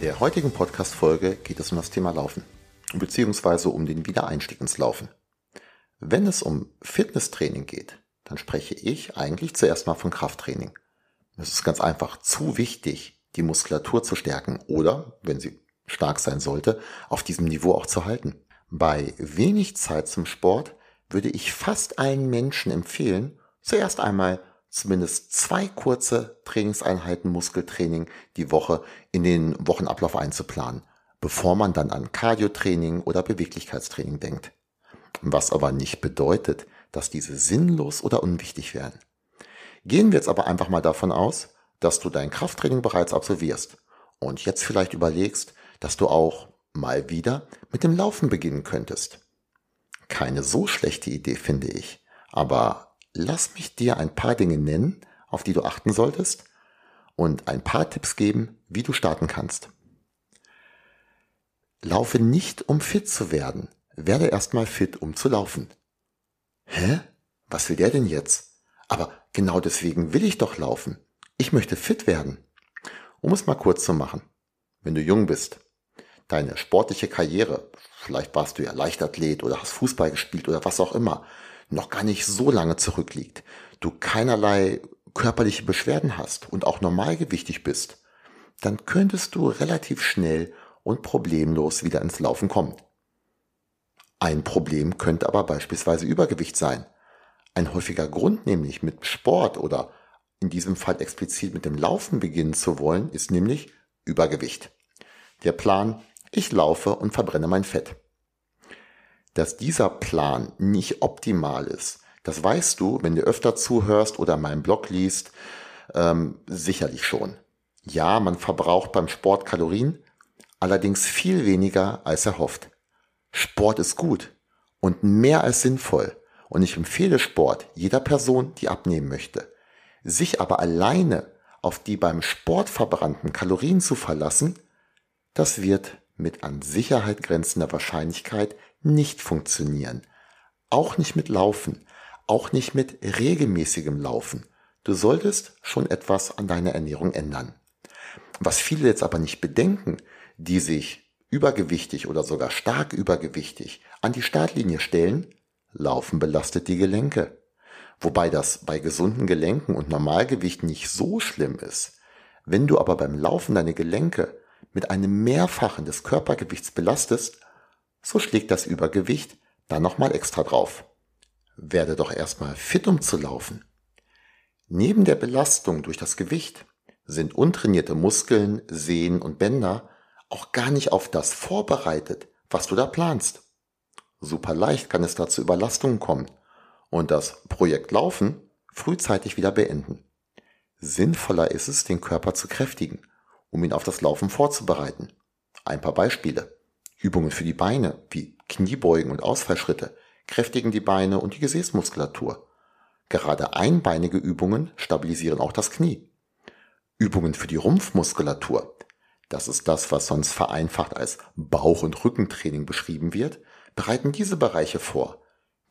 In der heutigen Podcast-Folge geht es um das Thema Laufen, beziehungsweise um den Wiedereinstieg ins Laufen. Wenn es um Fitnesstraining geht, dann spreche ich eigentlich zuerst mal von Krafttraining. Es ist ganz einfach zu wichtig, die Muskulatur zu stärken oder, wenn sie stark sein sollte, auf diesem Niveau auch zu halten. Bei wenig Zeit zum Sport würde ich fast allen Menschen empfehlen, zuerst einmal zumindest zwei kurze Trainingseinheiten Muskeltraining die Woche in den Wochenablauf einzuplanen, bevor man dann an Cardiotraining oder Beweglichkeitstraining denkt. Was aber nicht bedeutet, dass diese sinnlos oder unwichtig werden. Gehen wir jetzt aber einfach mal davon aus, dass du dein Krafttraining bereits absolvierst und jetzt vielleicht überlegst, dass du auch mal wieder mit dem Laufen beginnen könntest. Keine so schlechte Idee, finde ich, aber lass mich dir ein paar Dinge nennen, auf die du achten solltest und ein paar Tipps geben, wie du starten kannst. Laufe nicht, um fit zu werden. Werde erstmal fit, um zu laufen. Hä? Was will der denn jetzt? Aber genau deswegen will ich doch laufen. Ich möchte fit werden. Um es mal kurz zu machen. Wenn du jung bist, deine sportliche Karriere, vielleicht warst du ja Leichtathlet oder hast Fußball gespielt oder was auch immer, noch gar nicht so lange zurückliegt, du keinerlei körperliche Beschwerden hast und auch normalgewichtig bist, dann könntest du relativ schnell und problemlos wieder ins Laufen kommen. Ein Problem könnte aber beispielsweise Übergewicht sein. Ein häufiger Grund nämlich mit Sport oder in diesem Fall explizit mit dem Laufen beginnen zu wollen, ist nämlich Übergewicht. Der Plan, ich laufe und verbrenne mein Fett dass dieser Plan nicht optimal ist. Das weißt du, wenn du öfter zuhörst oder meinen Blog liest, ähm, sicherlich schon. Ja, man verbraucht beim Sport Kalorien, allerdings viel weniger als erhofft. Sport ist gut und mehr als sinnvoll. Und ich empfehle Sport jeder Person, die abnehmen möchte. Sich aber alleine auf die beim Sport verbrannten Kalorien zu verlassen, das wird mit an Sicherheit grenzender Wahrscheinlichkeit nicht funktionieren. Auch nicht mit Laufen, auch nicht mit regelmäßigem Laufen. Du solltest schon etwas an deiner Ernährung ändern. Was viele jetzt aber nicht bedenken, die sich übergewichtig oder sogar stark übergewichtig an die Startlinie stellen, Laufen belastet die Gelenke. Wobei das bei gesunden Gelenken und Normalgewicht nicht so schlimm ist. Wenn du aber beim Laufen deine Gelenke mit einem Mehrfachen des Körpergewichts belastest, so schlägt das Übergewicht dann nochmal extra drauf. Werde doch erstmal fit, um zu laufen. Neben der Belastung durch das Gewicht sind untrainierte Muskeln, Sehnen und Bänder auch gar nicht auf das vorbereitet, was du da planst. Super leicht kann es da zu Überlastungen kommen und das Projekt Laufen frühzeitig wieder beenden. Sinnvoller ist es, den Körper zu kräftigen, um ihn auf das Laufen vorzubereiten. Ein paar Beispiele. Übungen für die Beine, wie Kniebeugen und Ausfallschritte, kräftigen die Beine und die Gesäßmuskulatur. Gerade einbeinige Übungen stabilisieren auch das Knie. Übungen für die Rumpfmuskulatur. Das ist das, was sonst vereinfacht als Bauch- und Rückentraining beschrieben wird, bereiten diese Bereiche vor.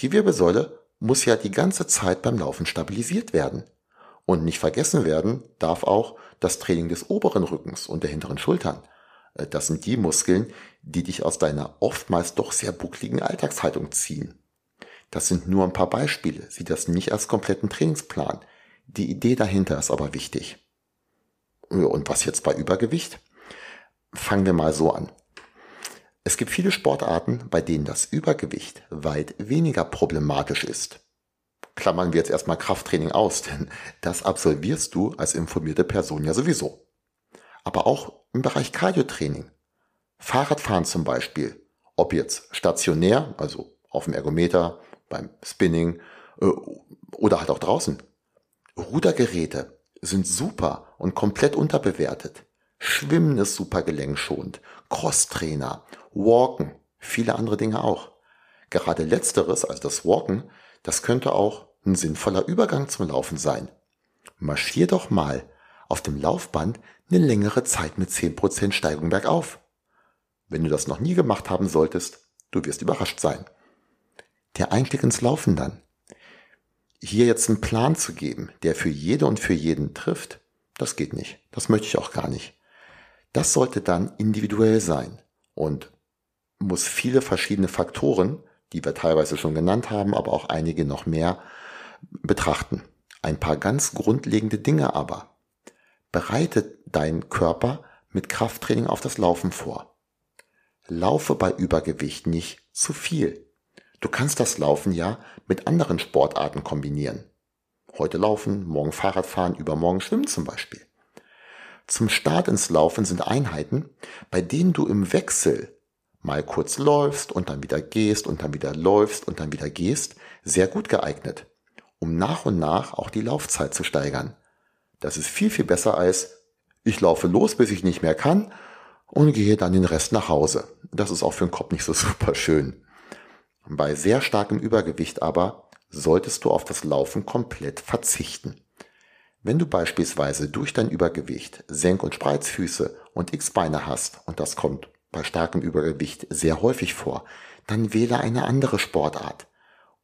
Die Wirbelsäule muss ja die ganze Zeit beim Laufen stabilisiert werden. Und nicht vergessen werden darf auch das Training des oberen Rückens und der hinteren Schultern. Äh, das sind die Muskeln, die dich aus deiner oftmals doch sehr buckligen Alltagshaltung ziehen. Das sind nur ein paar Beispiele. Sieh das nicht als kompletten Trainingsplan. Die Idee dahinter ist aber wichtig. Und was jetzt bei Übergewicht? Fangen wir mal so an. Es gibt viele Sportarten, bei denen das Übergewicht weit weniger problematisch ist. Klammern wir jetzt erstmal Krafttraining aus, denn das absolvierst du als informierte Person ja sowieso. Aber auch im Bereich Cardiotraining. Fahrradfahren zum Beispiel, ob jetzt stationär, also auf dem Ergometer, beim Spinning äh, oder halt auch draußen. Rudergeräte sind super und komplett unterbewertet. Schwimmen ist super gelenkschonend. Crosstrainer, Walken, viele andere Dinge auch. Gerade letzteres, also das Walken, das könnte auch ein sinnvoller Übergang zum Laufen sein. Marschier doch mal auf dem Laufband eine längere Zeit mit 10% Steigung bergauf. Wenn du das noch nie gemacht haben solltest, du wirst überrascht sein. Der Einstieg ins Laufen dann. Hier jetzt einen Plan zu geben, der für jede und für jeden trifft, das geht nicht. Das möchte ich auch gar nicht. Das sollte dann individuell sein und muss viele verschiedene Faktoren, die wir teilweise schon genannt haben, aber auch einige noch mehr, betrachten. Ein paar ganz grundlegende Dinge aber. Bereitet dein Körper mit Krafttraining auf das Laufen vor. Laufe bei Übergewicht nicht zu viel. Du kannst das Laufen ja mit anderen Sportarten kombinieren. Heute laufen, morgen Fahrrad fahren, übermorgen schwimmen zum Beispiel. Zum Start ins Laufen sind Einheiten, bei denen du im Wechsel mal kurz läufst und dann wieder gehst und dann wieder läufst und dann wieder gehst, sehr gut geeignet, um nach und nach auch die Laufzeit zu steigern. Das ist viel, viel besser als ich laufe los, bis ich nicht mehr kann und gehe dann den Rest nach Hause. Das ist auch für den Kopf nicht so super schön. Bei sehr starkem Übergewicht aber solltest du auf das Laufen komplett verzichten. Wenn du beispielsweise durch dein Übergewicht Senk- und Spreizfüße und X-Beine hast, und das kommt bei starkem Übergewicht sehr häufig vor, dann wähle eine andere Sportart.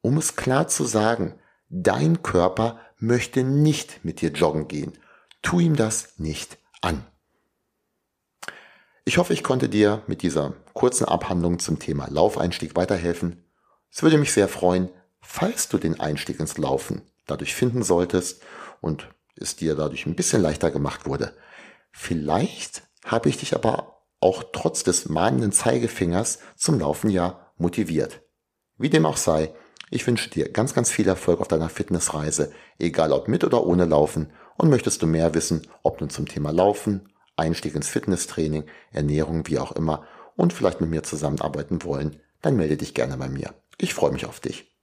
Um es klar zu sagen, dein Körper möchte nicht mit dir joggen gehen. Tu ihm das nicht an. Ich hoffe, ich konnte dir mit dieser kurzen Abhandlung zum Thema Laufeinstieg weiterhelfen. Es würde mich sehr freuen, falls du den Einstieg ins Laufen dadurch finden solltest und es dir dadurch ein bisschen leichter gemacht wurde. Vielleicht habe ich dich aber auch trotz des mahnenden Zeigefingers zum Laufen ja motiviert. Wie dem auch sei, ich wünsche dir ganz, ganz viel Erfolg auf deiner Fitnessreise, egal ob mit oder ohne Laufen. Und möchtest du mehr wissen, ob nun zum Thema Laufen, Einstieg ins Fitnesstraining, Ernährung, wie auch immer, und vielleicht mit mir zusammenarbeiten wollen, dann melde dich gerne bei mir. Ich freue mich auf dich.